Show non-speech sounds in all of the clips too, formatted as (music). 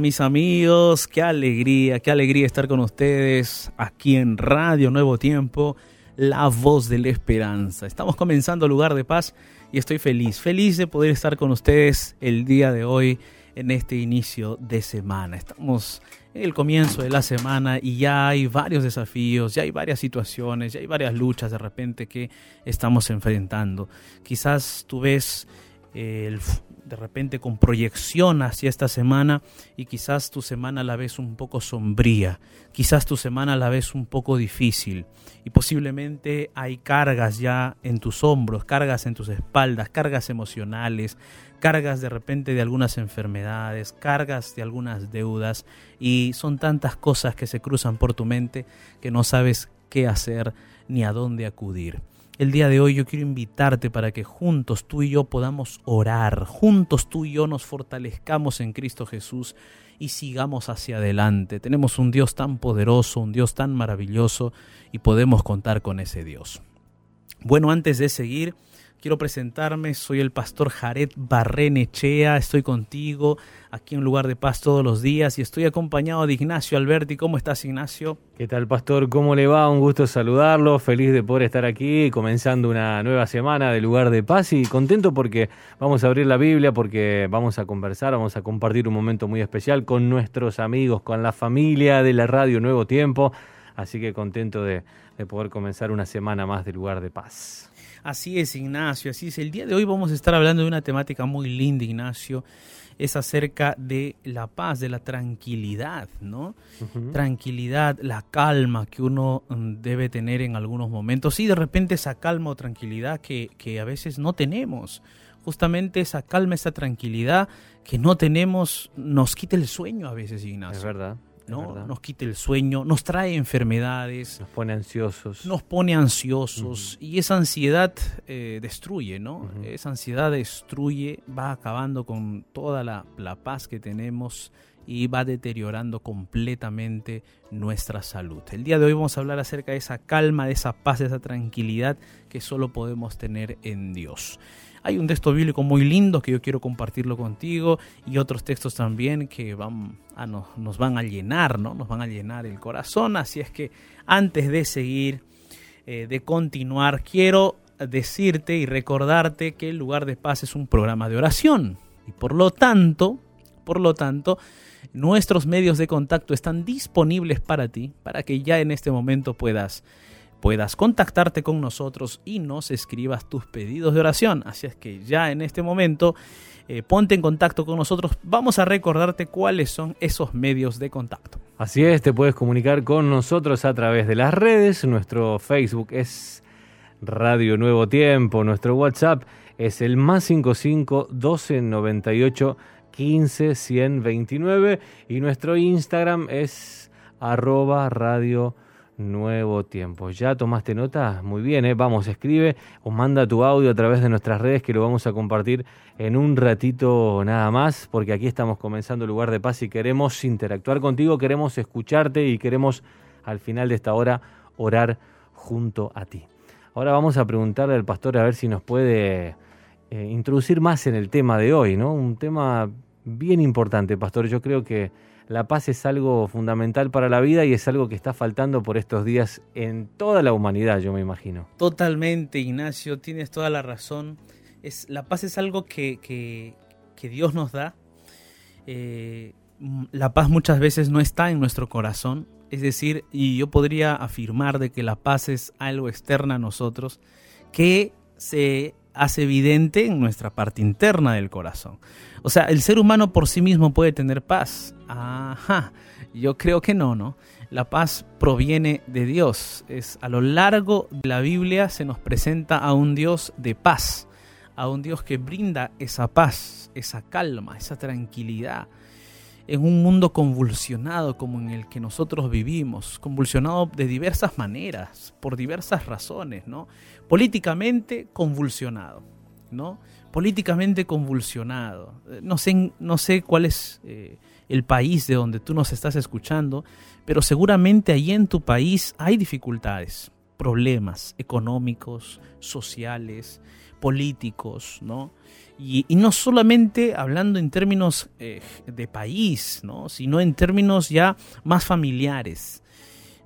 Mis amigos, qué alegría, qué alegría estar con ustedes aquí en Radio Nuevo Tiempo, la voz de la esperanza. Estamos comenzando Lugar de Paz y estoy feliz, feliz de poder estar con ustedes el día de hoy en este inicio de semana. Estamos en el comienzo de la semana y ya hay varios desafíos, ya hay varias situaciones, ya hay varias luchas de repente que estamos enfrentando. Quizás tú ves el de repente con proyección hacia esta semana y quizás tu semana la ves un poco sombría, quizás tu semana la ves un poco difícil y posiblemente hay cargas ya en tus hombros, cargas en tus espaldas, cargas emocionales, cargas de repente de algunas enfermedades, cargas de algunas deudas y son tantas cosas que se cruzan por tu mente que no sabes qué hacer ni a dónde acudir. El día de hoy yo quiero invitarte para que juntos tú y yo podamos orar, juntos tú y yo nos fortalezcamos en Cristo Jesús y sigamos hacia adelante. Tenemos un Dios tan poderoso, un Dios tan maravilloso y podemos contar con ese Dios. Bueno, antes de seguir, quiero presentarme, soy el pastor Jared Barrenechea, estoy contigo aquí en Lugar de Paz todos los días y estoy acompañado de Ignacio Alberti. ¿Cómo estás, Ignacio? ¿Qué tal, pastor? ¿Cómo le va? Un gusto saludarlo, feliz de poder estar aquí, comenzando una nueva semana de Lugar de Paz y contento porque vamos a abrir la Biblia, porque vamos a conversar, vamos a compartir un momento muy especial con nuestros amigos, con la familia de la radio Nuevo Tiempo, así que contento de, de poder comenzar una semana más de Lugar de Paz. Así es, Ignacio, así es. El día de hoy vamos a estar hablando de una temática muy linda, Ignacio. Es acerca de la paz, de la tranquilidad, ¿no? Tranquilidad, la calma que uno mm, debe tener en algunos momentos. Y de repente esa calma o tranquilidad que, que a veces no tenemos. Justamente esa calma, esa tranquilidad que no tenemos nos quita el sueño a veces, Ignacio. Es verdad. ¿No? Nos quita el sueño, nos trae enfermedades. Nos pone ansiosos. Nos pone ansiosos. Y esa ansiedad eh, destruye, ¿no? Esa ansiedad destruye, va acabando con toda la, la paz que tenemos y va deteriorando completamente nuestra salud. El día de hoy vamos a hablar acerca de esa calma, de esa paz, de esa tranquilidad que solo podemos tener en Dios. Hay un texto bíblico muy lindo que yo quiero compartirlo contigo y otros textos también que van a nos, van a llenar, ¿no? Nos van a llenar el corazón. Así es que antes de seguir, eh, de continuar, quiero decirte y recordarte que el lugar de paz es un programa de oración y por lo tanto, por lo tanto, nuestros medios de contacto están disponibles para ti, para que ya en este momento puedas puedas contactarte con nosotros y nos escribas tus pedidos de oración. Así es que ya en este momento eh, ponte en contacto con nosotros. Vamos a recordarte cuáles son esos medios de contacto. Así es, te puedes comunicar con nosotros a través de las redes. Nuestro Facebook es Radio Nuevo Tiempo. Nuestro WhatsApp es el más 55 12 98 15 129. Y nuestro Instagram es arroba radio nuevo tiempo. ¿Ya tomaste nota? Muy bien, ¿eh? vamos, escribe o manda tu audio a través de nuestras redes que lo vamos a compartir en un ratito nada más, porque aquí estamos comenzando el lugar de paz y queremos interactuar contigo, queremos escucharte y queremos al final de esta hora orar junto a ti. Ahora vamos a preguntarle al pastor a ver si nos puede eh, introducir más en el tema de hoy, ¿no? Un tema bien importante, pastor. Yo creo que la paz es algo fundamental para la vida y es algo que está faltando por estos días en toda la humanidad, yo me imagino. Totalmente, Ignacio, tienes toda la razón. Es, la paz es algo que, que, Dios nos da. Eh, la paz muchas veces no está en nuestro corazón. Es decir, y yo podría afirmar de que la paz es algo externo a nosotros que se hace evidente en nuestra parte interna del corazón. O sea, el ser humano por sí mismo puede tener paz. Ajá, yo creo que no, ¿no? La paz proviene de Dios. Es a lo largo de la Biblia se nos presenta a un Dios de paz, a un Dios que brinda esa paz, esa calma, esa tranquilidad en un mundo convulsionado como en el que nosotros vivimos, convulsionado de diversas maneras, por diversas razones, ¿no? Políticamente convulsionado, ¿no? Políticamente convulsionado. No sé, no sé cuál es eh, el país de donde tú nos estás escuchando, pero seguramente allí en tu país hay dificultades. Problemas económicos, sociales, políticos, ¿no? Y, no solamente hablando en términos eh, de país, ¿no? sino en términos ya más familiares.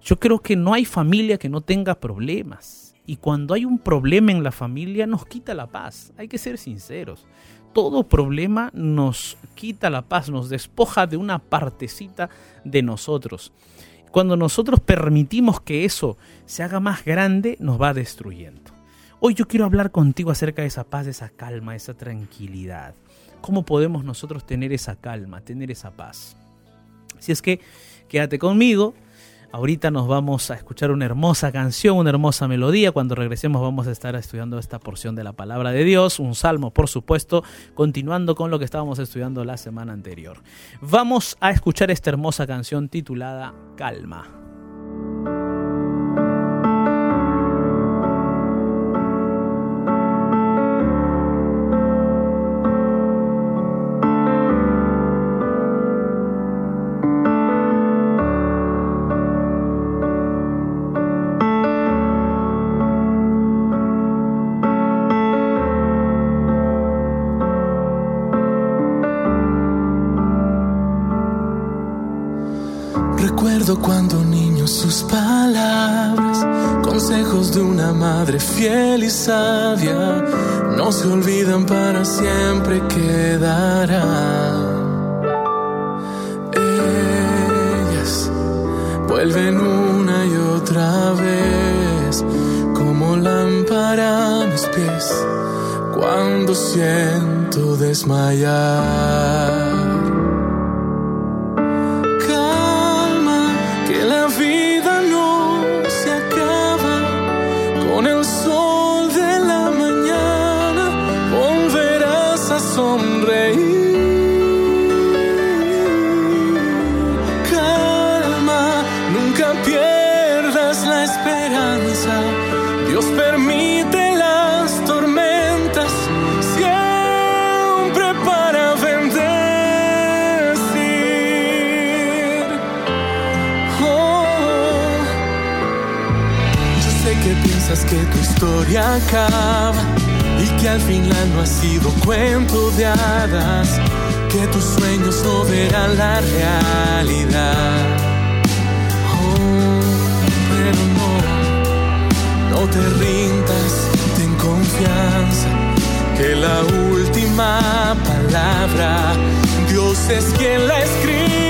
Yo creo que no hay familia que no tenga problemas. Y cuando hay un problema en la familia nos quita la paz. Hay que ser sinceros. Todo problema nos quita la paz, nos despoja de una partecita de nosotros. Cuando nosotros permitimos que eso se haga más grande, nos va destruyendo. Hoy yo quiero hablar contigo acerca de esa paz, de esa calma, esa tranquilidad. ¿Cómo podemos nosotros tener esa calma, tener esa paz? Si es que quédate conmigo. Ahorita nos vamos a escuchar una hermosa canción, una hermosa melodía. Cuando regresemos vamos a estar estudiando esta porción de la palabra de Dios, un salmo por supuesto, continuando con lo que estábamos estudiando la semana anterior. Vamos a escuchar esta hermosa canción titulada Calma. Sus palabras, consejos de una madre fiel y sabia, no se olvidan para siempre quedarán. Ellas vuelven una y otra vez como lámpara a mis pies cuando siento desmayar. Y que al final no ha sido cuento de hadas, que tus sueños no verán la realidad. Oh, pero no, no te rindas, ten confianza, que la última palabra Dios es quien la escribe.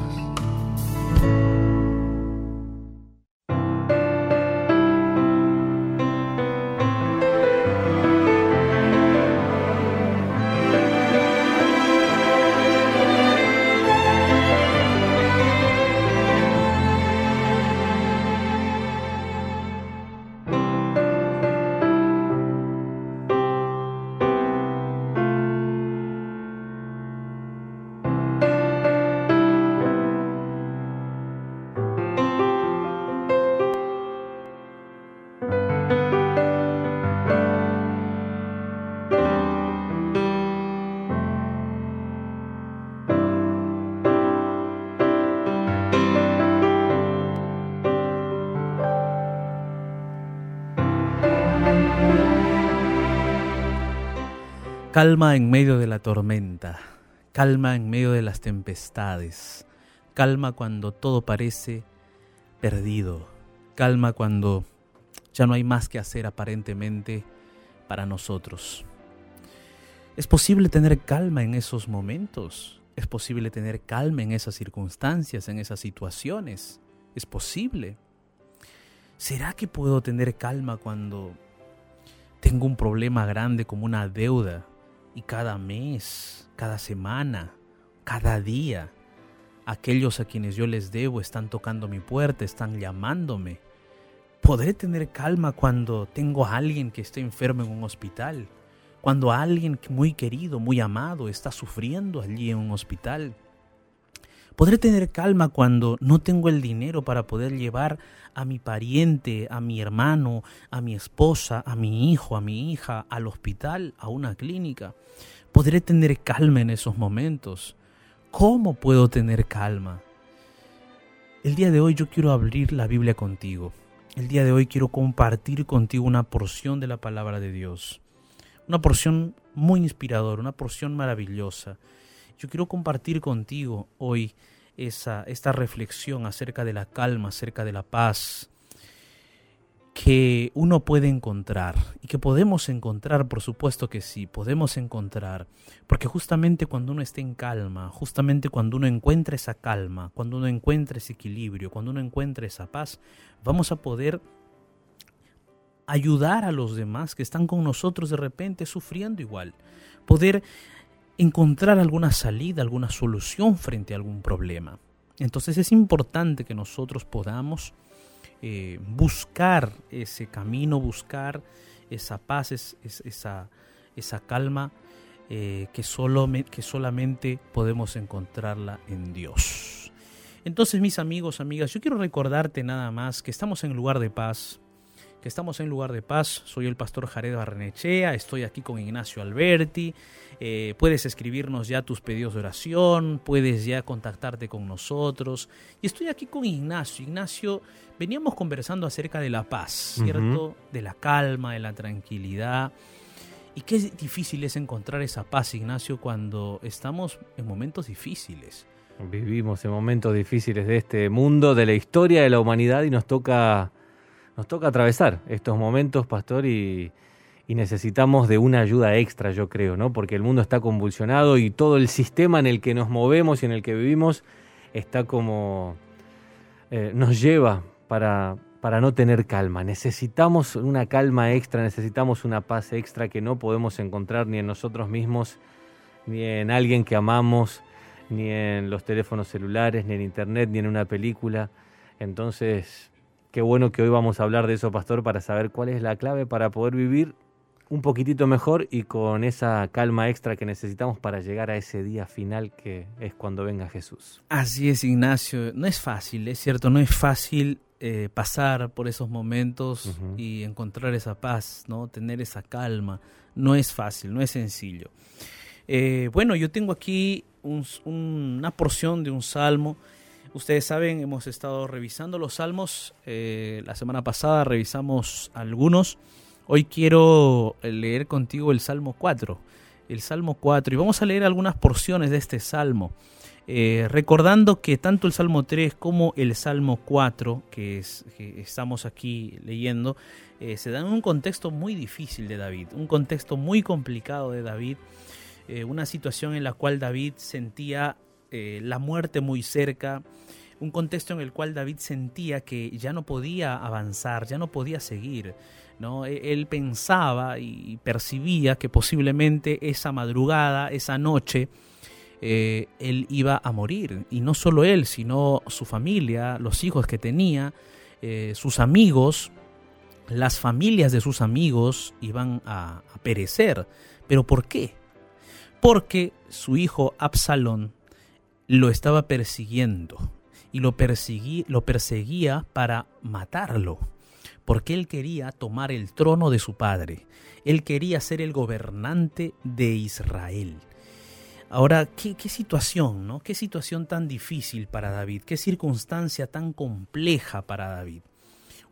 Calma en medio de la tormenta, calma en medio de las tempestades, calma cuando todo parece perdido, calma cuando ya no hay más que hacer aparentemente para nosotros. ¿Es posible tener calma en esos momentos? ¿Es posible tener calma en esas circunstancias, en esas situaciones? ¿Es posible? ¿Será que puedo tener calma cuando tengo un problema grande como una deuda y cada mes, cada semana, cada día, aquellos a quienes yo les debo están tocando mi puerta, están llamándome. ¿Podré tener calma cuando tengo a alguien que esté enfermo en un hospital? Cuando alguien muy querido, muy amado, está sufriendo allí en un hospital. Podré tener calma cuando no tengo el dinero para poder llevar a mi pariente, a mi hermano, a mi esposa, a mi hijo, a mi hija al hospital, a una clínica. Podré tener calma en esos momentos. ¿Cómo puedo tener calma? El día de hoy yo quiero abrir la Biblia contigo. El día de hoy quiero compartir contigo una porción de la palabra de Dios. Una porción muy inspiradora, una porción maravillosa yo quiero compartir contigo hoy esa, esta reflexión acerca de la calma, acerca de la paz que uno puede encontrar y que podemos encontrar, por supuesto que sí, podemos encontrar, porque justamente cuando uno esté en calma, justamente cuando uno encuentra esa calma, cuando uno encuentra ese equilibrio, cuando uno encuentra esa paz, vamos a poder ayudar a los demás que están con nosotros de repente sufriendo igual, poder encontrar alguna salida, alguna solución frente a algún problema. Entonces es importante que nosotros podamos eh, buscar ese camino, buscar esa paz, esa, esa, calma eh, que, solo, que solamente podemos encontrarla en Dios. Entonces mis amigos, amigas, yo quiero recordarte nada más que estamos en lugar de paz, que estamos en lugar de paz. Soy el pastor Jared Barrenechea, estoy aquí con Ignacio Alberti. Eh, puedes escribirnos ya tus pedidos de oración, puedes ya contactarte con nosotros. Y estoy aquí con Ignacio. Ignacio, veníamos conversando acerca de la paz, ¿cierto? De la calma, de la tranquilidad. Y qué difícil es encontrar esa paz, Ignacio, cuando estamos en momentos difíciles. Vivimos en momentos difíciles de este mundo, de la historia de la humanidad y nos toca nos toca atravesar estos momentos, pastor, y, necesitamos de una ayuda extra, yo creo, ¿no? Porque el mundo está convulsionado y todo el sistema en el que nos movemos y en el que vivimos está como eh, nos lleva para, para no tener calma. Necesitamos una calma extra, necesitamos una paz extra que no podemos encontrar ni en nosotros mismos, ni en alguien que amamos, ni en los teléfonos celulares, ni en internet, ni en una película. Entonces, Qué bueno que hoy vamos a hablar de eso, pastor, para saber cuál es la clave para poder vivir un poquitito mejor y con esa calma extra que necesitamos para llegar a ese día final que es cuando venga Jesús. Así es, Ignacio. No es fácil, es cierto, no es fácil eh, pasar por esos momentos y encontrar esa paz, ¿no? Tener esa calma. No es fácil, no es sencillo. Eh, bueno, yo tengo aquí una porción de un salmo Ustedes saben, hemos estado revisando los salmos. Eh, la semana pasada revisamos algunos. Hoy quiero leer contigo el Salmo 4. El Salmo 4. Y vamos a leer algunas porciones de este Salmo. Eh, recordando que tanto el Salmo 3 como el Salmo 4, que, es, estamos aquí leyendo, eh, se dan en un contexto muy difícil de David, un contexto muy complicado de David, una situación en la cual David sentía la muerte muy cerca, un contexto en el cual David sentía que ya no podía avanzar, ya no podía seguir. ¿no? E, él pensaba y percibía que posiblemente esa madrugada, esa noche, eh, él iba a morir. Y no solo él, sino su familia, los hijos que tenía, eh, sus amigos, las familias de sus amigos iban a perecer. ¿Pero por qué? Porque su hijo Absalón lo estaba persiguiendo y lo, lo perseguía para matarlo, porque él quería tomar el trono de su padre, él quería ser el gobernante de Israel. Ahora, ¿qué, situación, ¿no? Qué situación tan difícil para David, qué circunstancia tan compleja para David.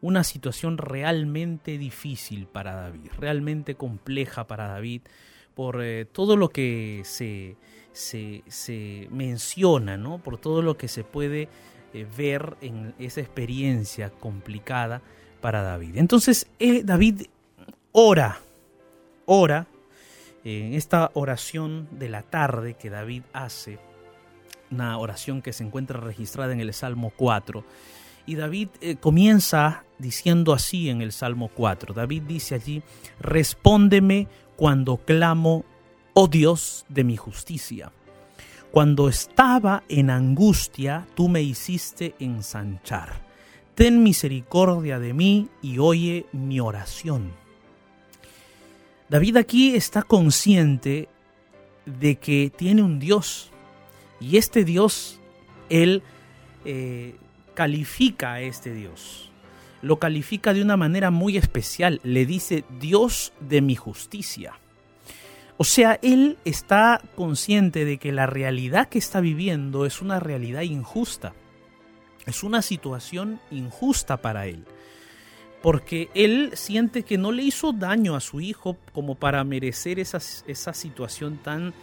Una situación realmente difícil para David, realmente compleja para David, por eh, todo lo que se, se, menciona, ¿no? por todo lo que se puede eh, ver en esa experiencia complicada para David. Entonces eh, David ora, ora en esta oración de la tarde que David hace, una oración que se encuentra registrada en el Salmo 4. Y David eh, comienza diciendo así en el Salmo 4. David dice allí, respóndeme cuando clamo, oh Dios de mi justicia. Cuando estaba en angustia, tú me hiciste ensanchar. Ten misericordia de mí y oye mi oración. David aquí está consciente de que tiene un Dios y este Dios, él eh, califica a este Dios. Lo califica de una manera muy especial. Le dice Dios de mi justicia. O sea, él está consciente de que la realidad que está viviendo es una realidad injusta. Es una situación injusta para él. Porque él siente que no le hizo daño a su hijo como para merecer esa, esa situación tan,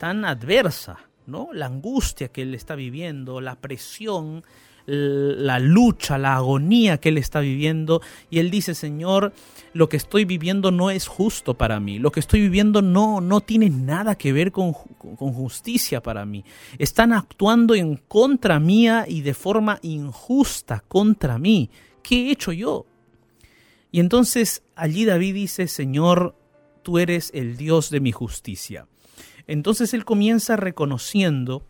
tan adversa, ¿no? La angustia que él está viviendo, la presión, la lucha, la agonía que él está viviendo y él dice, Señor, lo que estoy viviendo no es justo para mí, lo que estoy viviendo no, no tiene nada que ver con, con justicia para mí. Están actuando en contra mía y de forma injusta contra mí. ¿Qué he hecho yo? Y entonces allí David dice, Señor, tú eres el Dios de mi justicia. Entonces él comienza reconociendo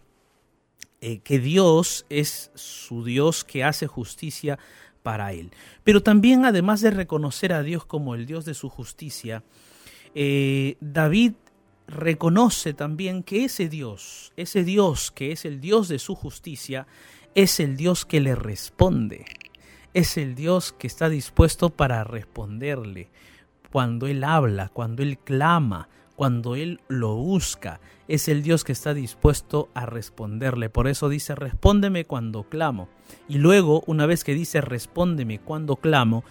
eh, que Dios es su Dios que hace justicia para él. Pero también, además de reconocer a Dios como el Dios de su justicia, eh, David reconoce también que ese Dios, ese Dios que es el Dios de su justicia, es el Dios que le responde, es el Dios que está dispuesto para responderle cuando Él habla, cuando Él clama, cuando Él lo busca. Es el Dios que está dispuesto a responderle. Por eso dice, respóndeme cuando clamo. Y luego, una vez que dice, respóndeme cuando clamo,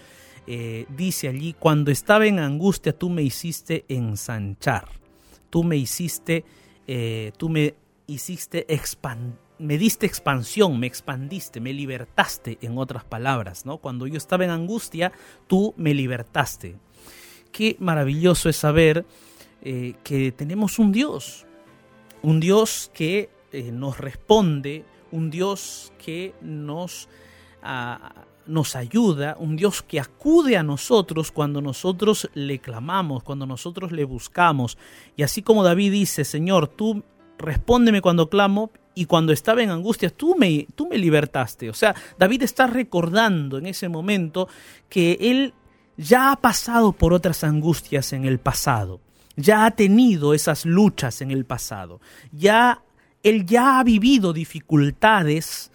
eh, dice allí, cuando estaba en angustia tú me hiciste ensanchar. Tú me hiciste, eh, tú me hiciste expandir me diste expansión, me expandiste, me libertaste, en otras palabras, ¿no? Cuando yo estaba en angustia, tú me libertaste. Qué maravilloso es saber eh, que tenemos un Dios, un Dios que eh, nos responde, un Dios que nos, nos ayuda, un Dios que acude a nosotros cuando nosotros le clamamos, cuando nosotros le buscamos. Y así como David dice, Señor, tú respóndeme cuando clamo y cuando estaba en angustia, tú me, tú me libertaste. O sea, David está recordando en ese momento que él ya ha pasado por otras angustias en el pasado ya ha tenido esas luchas en el pasado, ya él ya ha vivido dificultades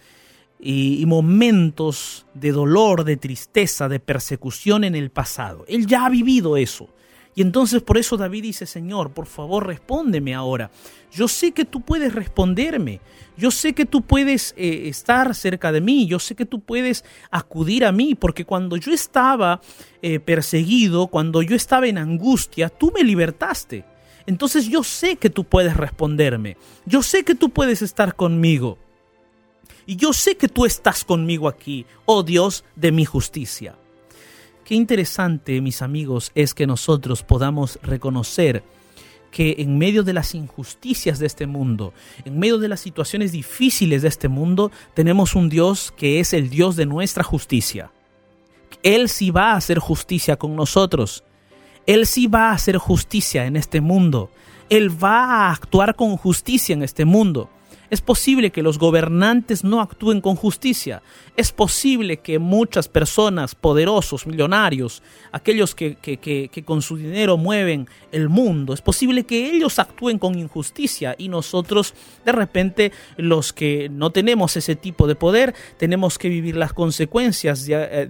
y, y, momentos de dolor, de tristeza, de persecución en el pasado. Él ya ha vivido eso. Y entonces por eso David dice, Señor, por favor respóndeme ahora. Yo sé que tú puedes responderme. Yo sé que tú puedes eh, estar cerca de mí. Yo sé que tú puedes acudir a mí. Porque cuando yo estaba eh, perseguido, cuando yo estaba en angustia, tú me libertaste. Entonces yo sé que tú puedes responderme. Yo sé que tú puedes estar conmigo. Y yo sé que tú estás conmigo aquí, oh Dios de mi justicia. Qué interesante, mis amigos, es que nosotros podamos reconocer que en medio de las injusticias de este mundo, en medio de las situaciones difíciles de este mundo, tenemos un Dios que es el Dios de nuestra justicia. Él sí va a hacer justicia con nosotros. Él sí va a hacer justicia en este mundo. Él va a actuar con justicia en este mundo. Es posible que los gobernantes no actúen con justicia. Es posible que muchas personas, poderosos, millonarios, aquellos que, con su dinero mueven el mundo, es posible que ellos actúen con injusticia y nosotros, de repente, los que no tenemos ese tipo de poder, tenemos que vivir las consecuencias de,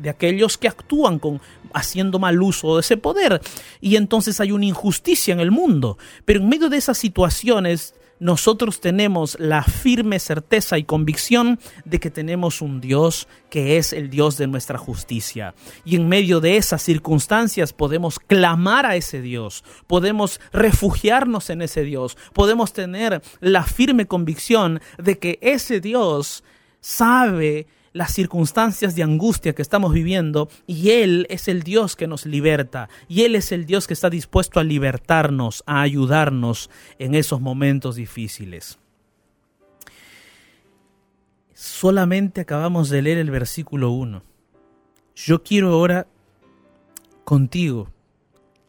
de aquellos que actúan con haciendo mal uso de ese poder. Y entonces hay una injusticia en el mundo. Pero en medio de esas situaciones, nosotros tenemos la firme certeza y convicción de que tenemos un Dios que es el Dios de nuestra justicia. Y en medio de esas circunstancias podemos clamar a ese Dios, podemos refugiarnos en ese Dios, podemos tener la firme convicción de que ese Dios sabe las circunstancias de angustia que estamos viviendo y Él es el Dios que nos liberta y Él es el Dios que está dispuesto a libertarnos, a ayudarnos en esos momentos difíciles. Solamente acabamos de leer el versículo 1. Yo quiero ahora contigo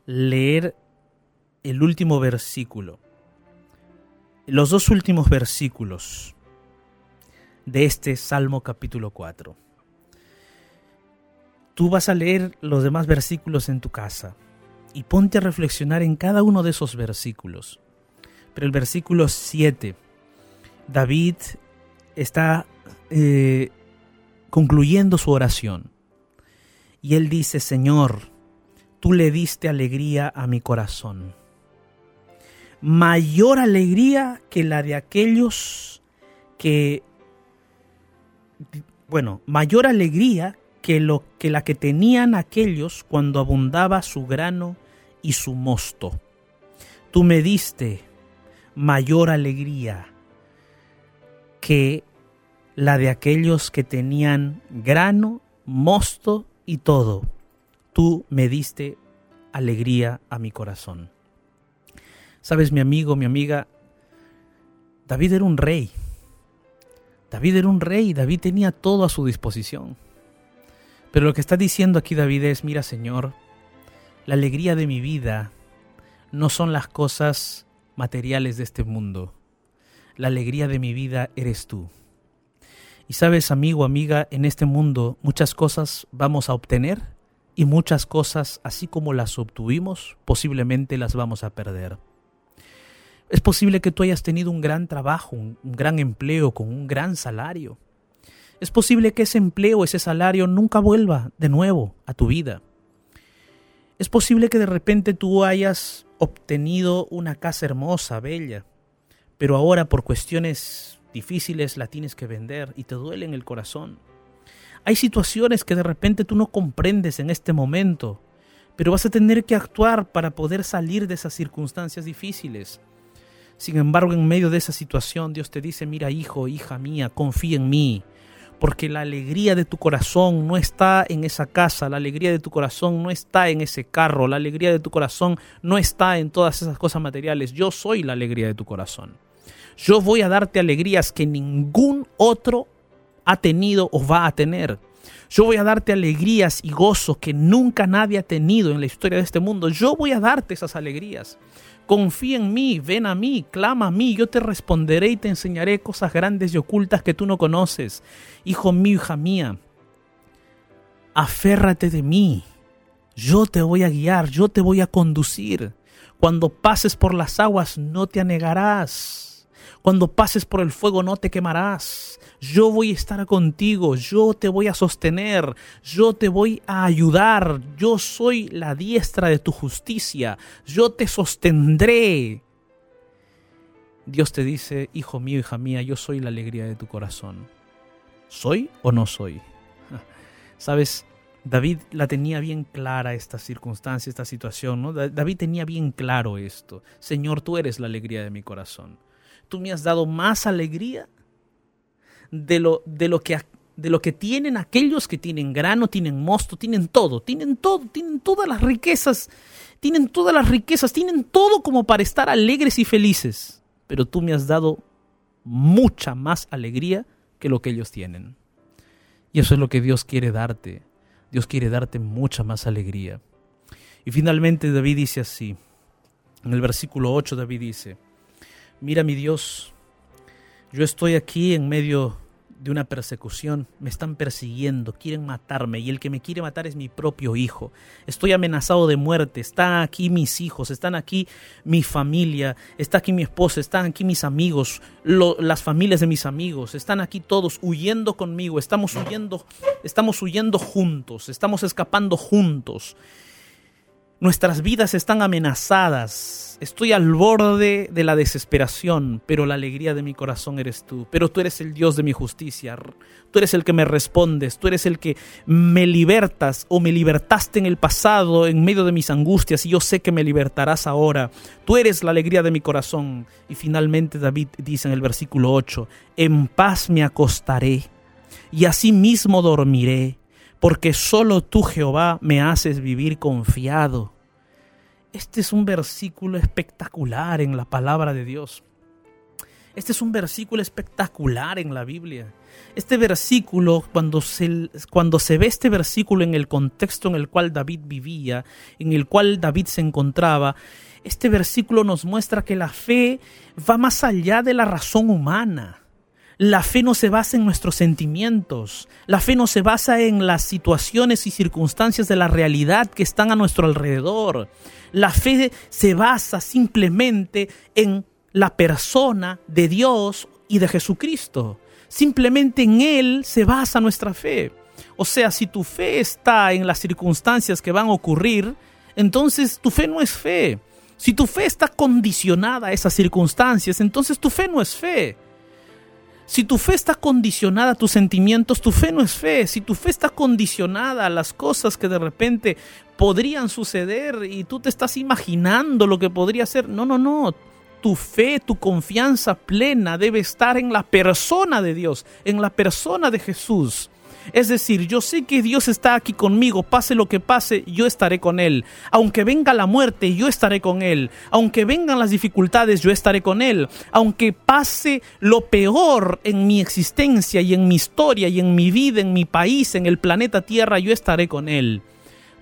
leer el último versículo, los dos últimos versículos de este Salmo capítulo 4. Tú vas a leer los demás versículos en tu casa y ponte a reflexionar en cada uno de esos versículos. Pero el versículo 7, David está eh, concluyendo su oración y él dice, Señor, tú le diste alegría a mi corazón. Mayor alegría que la de aquellos que bueno, mayor alegría que, lo, que la que tenían aquellos cuando abundaba su grano y su mosto. Tú me diste mayor alegría que la de aquellos que tenían grano, mosto y todo. Tú me diste alegría a mi corazón. Sabes, mi amigo, mi amiga, David era un rey David era un rey, David tenía todo a su disposición. Pero lo que está diciendo aquí David es, mira Señor, la alegría de mi vida no son las cosas materiales de este mundo. La alegría de mi vida eres tú. Y sabes, amigo, amiga, en este mundo muchas cosas vamos a obtener y muchas cosas, así como las obtuvimos, posiblemente las vamos a perder. Es posible que tú hayas tenido un gran trabajo, un, gran empleo con un gran salario. Es posible que ese empleo, ese salario nunca vuelva de nuevo a tu vida. Es posible que de repente tú hayas obtenido una casa hermosa, bella, pero ahora por cuestiones difíciles la tienes que vender y te duele en el corazón. Hay situaciones que de repente tú no comprendes en este momento, pero vas a tener que actuar para poder salir de esas circunstancias difíciles. Sin embargo, en medio de esa situación, Dios te dice, mira hijo, hija mía, confía en mí, porque la alegría de tu corazón no está en esa casa, la alegría de tu corazón no está en ese carro, la alegría de tu corazón no está en todas esas cosas materiales. Yo soy la alegría de tu corazón. Yo voy a darte alegrías que ningún otro ha tenido o va a tener. Yo voy a darte alegrías y gozos que nunca nadie ha tenido en la historia de este mundo. Yo voy a darte esas alegrías. Confía en mí, ven a mí, clama a mí, yo te responderé y te enseñaré cosas grandes y ocultas que tú no conoces. Hijo mío, hija mía, aférrate de mí. Yo te voy a guiar, yo te voy a conducir. Cuando pases por las aguas no te anegarás. Cuando pases por el fuego no te quemarás yo voy a estar contigo, yo te voy a sostener, yo te voy a ayudar, yo soy la diestra de tu justicia, yo te sostendré. Dios te dice, hijo mío, hija mía, yo soy la alegría de tu corazón. ¿Soy o no soy? (laughs) Sabes, David la tenía bien clara esta circunstancia, esta situación, ¿no? David tenía bien claro esto. Señor, tú eres la alegría de mi corazón. Tú me has dado más alegría de lo, de lo que de lo que tienen aquellos que tienen grano, tienen mosto, tienen todo, tienen todo, tienen todas las riquezas, tienen todas las riquezas, tienen todo como para estar alegres y felices. Pero tú me has dado mucha más alegría que lo que ellos tienen. Y eso es lo que Dios quiere darte. Dios quiere darte mucha más alegría. Y finalmente David dice así, en el versículo 8 David dice, mira mi Dios, yo estoy aquí en medio de una persecución, me están persiguiendo, quieren matarme y el que me quiere matar es mi propio hijo. Estoy amenazado de muerte, están aquí mis hijos, están aquí mi familia, está aquí mi esposa, están aquí mis amigos, las familias de mis amigos, están aquí todos huyendo conmigo, estamos huyendo, estamos huyendo juntos, estamos escapando juntos. Nuestras vidas están amenazadas. Estoy al borde de la desesperación, pero la alegría de mi corazón eres tú. Pero tú eres el Dios de mi justicia. Tú eres el que me respondes. Tú eres el que me libertas o me libertaste en el pasado en medio de mis angustias y yo sé que me libertarás ahora. Tú eres la alegría de mi corazón. Y finalmente David dice en el versículo 8, en paz me acostaré y asimismo dormiré porque solo tú, Jehová, me haces vivir confiado. Este es un versículo espectacular en la palabra de Dios. Este es un versículo espectacular en la Biblia. Este versículo, cuando se, cuando se ve este versículo en el contexto en el cual David vivía, en el cual David se encontraba, este versículo nos muestra que la fe va más allá de la razón humana. La fe no se basa en nuestros sentimientos, la fe no se basa en las situaciones y circunstancias de la realidad que están a nuestro alrededor. La fe se basa simplemente en la persona de Dios y de Jesucristo. Simplemente en Él se basa nuestra fe. O sea, si tu fe está en las circunstancias que van a ocurrir, entonces tu fe no es fe. Si tu fe está condicionada a esas circunstancias, entonces tu fe no es fe. Si tu fe está condicionada a tus sentimientos, tu fe no es fe. Si tu fe está condicionada a las cosas que de repente podrían suceder y tú te estás imaginando lo que podría ser, no, no, no. Tu fe, tu confianza plena debe estar en la persona de Dios, en la persona de Jesús. Es decir, yo sé que Dios está aquí conmigo, pase lo que pase, yo estaré con Él. Aunque venga la muerte, yo estaré con Él. Aunque vengan las dificultades, yo estaré con Él. Aunque pase lo peor en mi existencia y en mi historia y en mi vida, en mi país, en el planeta Tierra, yo estaré con Él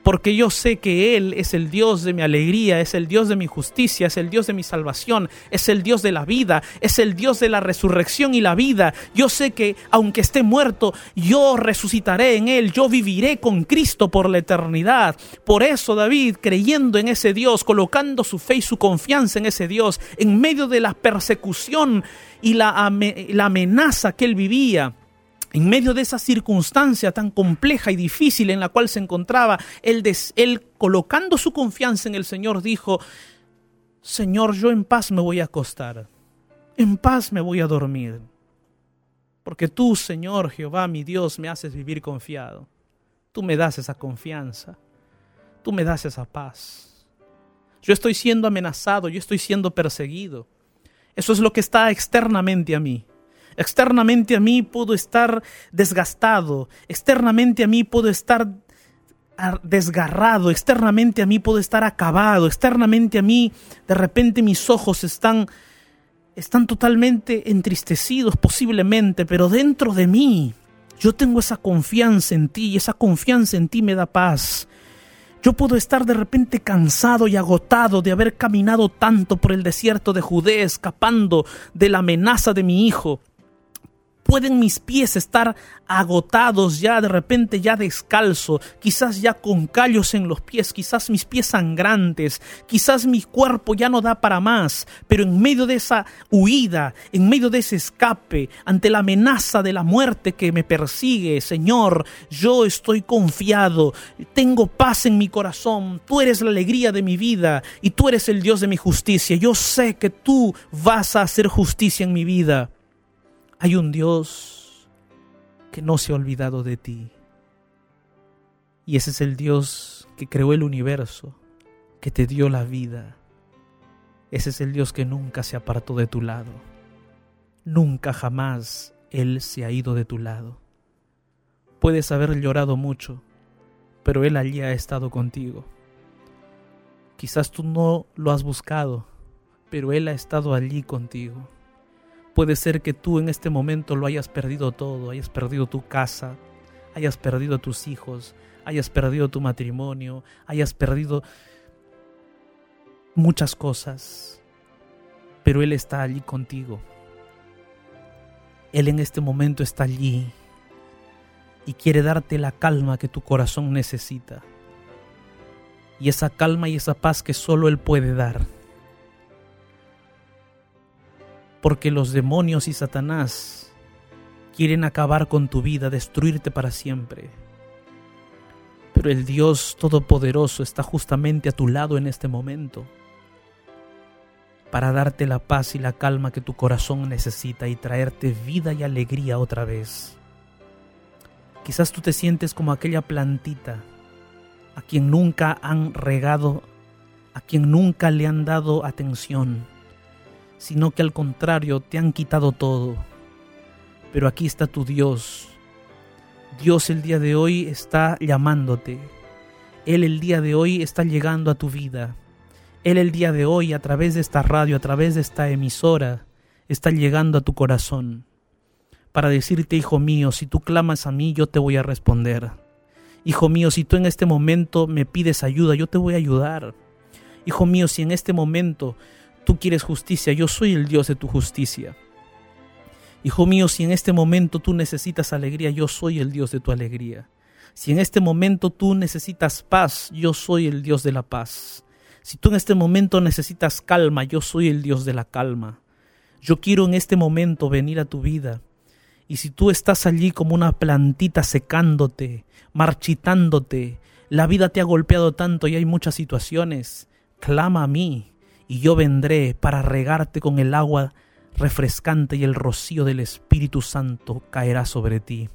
porque yo sé que Él es el Dios de mi alegría, es el Dios de mi justicia, es el Dios de mi salvación, es el Dios de la vida, es el Dios de la resurrección y la vida. Yo sé que aunque esté muerto, yo resucitaré en Él, yo viviré con Cristo por la eternidad. Por eso David, creyendo en ese Dios, colocando su fe y su confianza en ese Dios, en medio de la persecución y la, amenaza que él vivía, en medio de esa circunstancia tan compleja y difícil en la cual se encontraba, él, él, colocando su confianza en el Señor dijo, Señor, yo en paz me voy a acostar, en paz me voy a dormir, porque tú, Señor Jehová, mi Dios, me haces vivir confiado. Tú me das esa confianza, tú me das esa paz. Yo estoy siendo amenazado, yo estoy siendo perseguido. Eso es lo que está externamente a mí. Externamente a mí puedo estar desgastado, externamente a mí puedo estar desgarrado, externamente a mí puedo estar acabado, externamente a mí de repente mis ojos están están totalmente entristecidos posiblemente, pero dentro de mí yo tengo esa confianza en ti y esa confianza en ti me da paz. Yo puedo estar de repente cansado y agotado de haber caminado tanto por el desierto de Judea escapando de la amenaza de mi hijo, Pueden mis pies estar agotados ya de repente, ya descalzo, quizás ya con callos en los pies, quizás mis pies sangrantes, quizás mi cuerpo ya no da para más, pero en medio de esa huida, en medio de ese escape, ante la amenaza de la muerte que me persigue, Señor, yo estoy confiado, tengo paz en mi corazón, tú eres la alegría de mi vida y tú eres el Dios de mi justicia. Yo sé que tú vas a hacer justicia en mi vida. Hay un Dios que no se ha olvidado de ti. Y ese es el Dios que creó el universo, que te dio la vida. Ese es el Dios que nunca se apartó de tu lado. Nunca jamás Él se ha ido de tu lado. Puedes haber llorado mucho, pero Él allí ha estado contigo. Quizás tú no lo has buscado, pero Él ha estado allí contigo. Puede ser que tú en este momento lo hayas perdido todo, hayas perdido tu casa, hayas perdido tus hijos, hayas perdido tu matrimonio, hayas perdido muchas cosas, pero Él está allí contigo. Él en este momento está allí y quiere darte la calma que tu corazón necesita. Y esa calma y esa paz que solo Él puede dar. Porque los demonios y Satanás quieren acabar con tu vida, destruirte para siempre. Pero el Dios Todopoderoso está justamente a tu lado en este momento para darte la paz y la calma que tu corazón necesita y traerte vida y alegría otra vez. Quizás tú te sientes como aquella plantita a quien nunca han regado, a quien nunca le han dado atención, sino que al contrario te han quitado todo. Pero aquí está tu Dios. Dios el día de hoy está llamándote. Él el día de hoy está llegando a tu vida. Él el día de hoy, a través de esta radio, a través de esta emisora, está llegando a tu corazón para decirte, hijo mío, si tú clamas a mí, yo te voy a responder. Hijo mío, si tú en este momento me pides ayuda, yo te voy a ayudar. Hijo mío, si en este momento tú quieres justicia, yo soy el Dios de tu justicia. Hijo mío, si en este momento tú necesitas alegría, yo soy el Dios de tu alegría. Si en este momento tú necesitas paz, yo soy el Dios de la paz. Si tú en este momento necesitas calma, yo soy el Dios de la calma. Yo quiero en este momento venir a tu vida. Y si tú estás allí como una plantita secándote, marchitándote, la vida te ha golpeado tanto y hay muchas situaciones, clama a mí y yo vendré para regarte con el agua refrescante y el rocío del Espíritu Santo caerá sobre ti.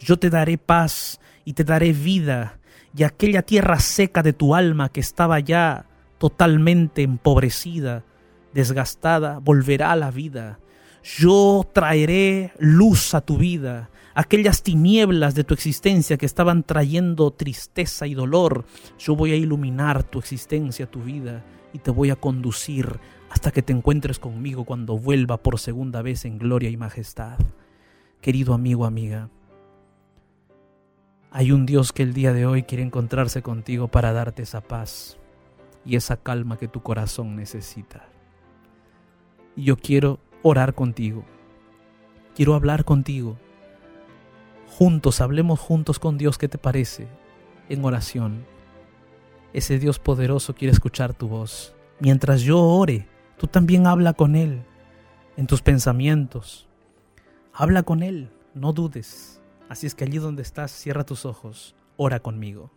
Yo te daré paz y te daré vida, y aquella tierra seca de tu alma que estaba ya totalmente empobrecida, desgastada, volverá a la vida. Yo traeré luz a tu vida. Aquellas tinieblas de tu existencia que estaban trayendo tristeza y dolor, yo voy a iluminar tu existencia, tu vida, y te voy a conducir hasta que te encuentres conmigo cuando vuelva por segunda vez en gloria y majestad. Querido amigo, amiga, hay un Dios que el día de hoy quiere encontrarse contigo para darte esa paz, y esa calma que tu corazón necesita. Y yo quiero orar contigo. Quiero hablar contigo. Juntos, hablemos juntos con Dios, ¿qué te parece? En oración. Ese Dios poderoso quiere escuchar tu voz. Mientras yo ore, tú también habla con Él en tus pensamientos. Habla con Él, no dudes. Así es que allí donde estás, cierra tus ojos, ora conmigo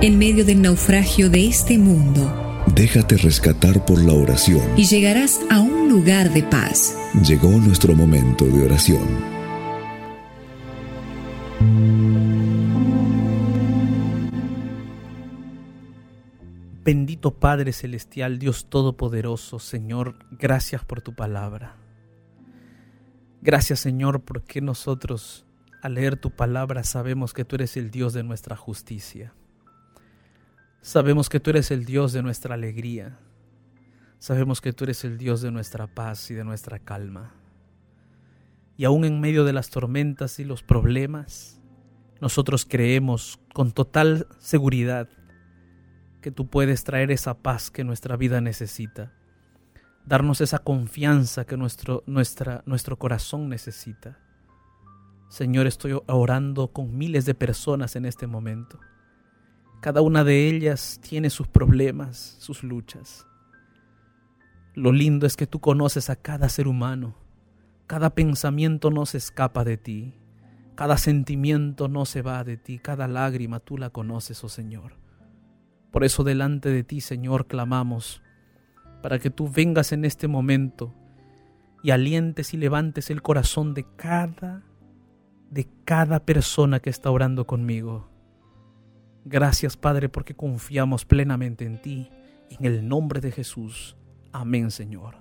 en medio del naufragio de este mundo. Déjate rescatar por la oración. Y llegarás a un lugar de paz. Llegó nuestro momento de oración. Bendito Padre Celestial, Dios Todopoderoso, Señor, gracias por tu palabra. Gracias Señor porque nosotros al leer tu palabra sabemos que tú eres el Dios de nuestra justicia. Sabemos que tú eres el Dios de nuestra alegría. Sabemos que tú eres el Dios de nuestra paz y de nuestra calma. Y aún en medio de las tormentas y los problemas, nosotros creemos con total seguridad que tú puedes traer esa paz que nuestra vida necesita, darnos esa confianza que nuestro, nuestro corazón necesita. Señor, estoy orando con miles de personas en este momento cada una de ellas tiene sus problemas, sus luchas. Lo lindo es que tú conoces a cada ser humano. Cada pensamiento no se escapa de ti. Cada sentimiento no se va de ti. Cada lágrima tú la conoces, oh Señor. Por eso delante de ti, Señor, clamamos para que tú vengas en este momento y alientes y levantes el corazón de cada de cada persona que está orando conmigo. Gracias Padre porque confiamos plenamente en ti. En el nombre de Jesús. Amén Señor.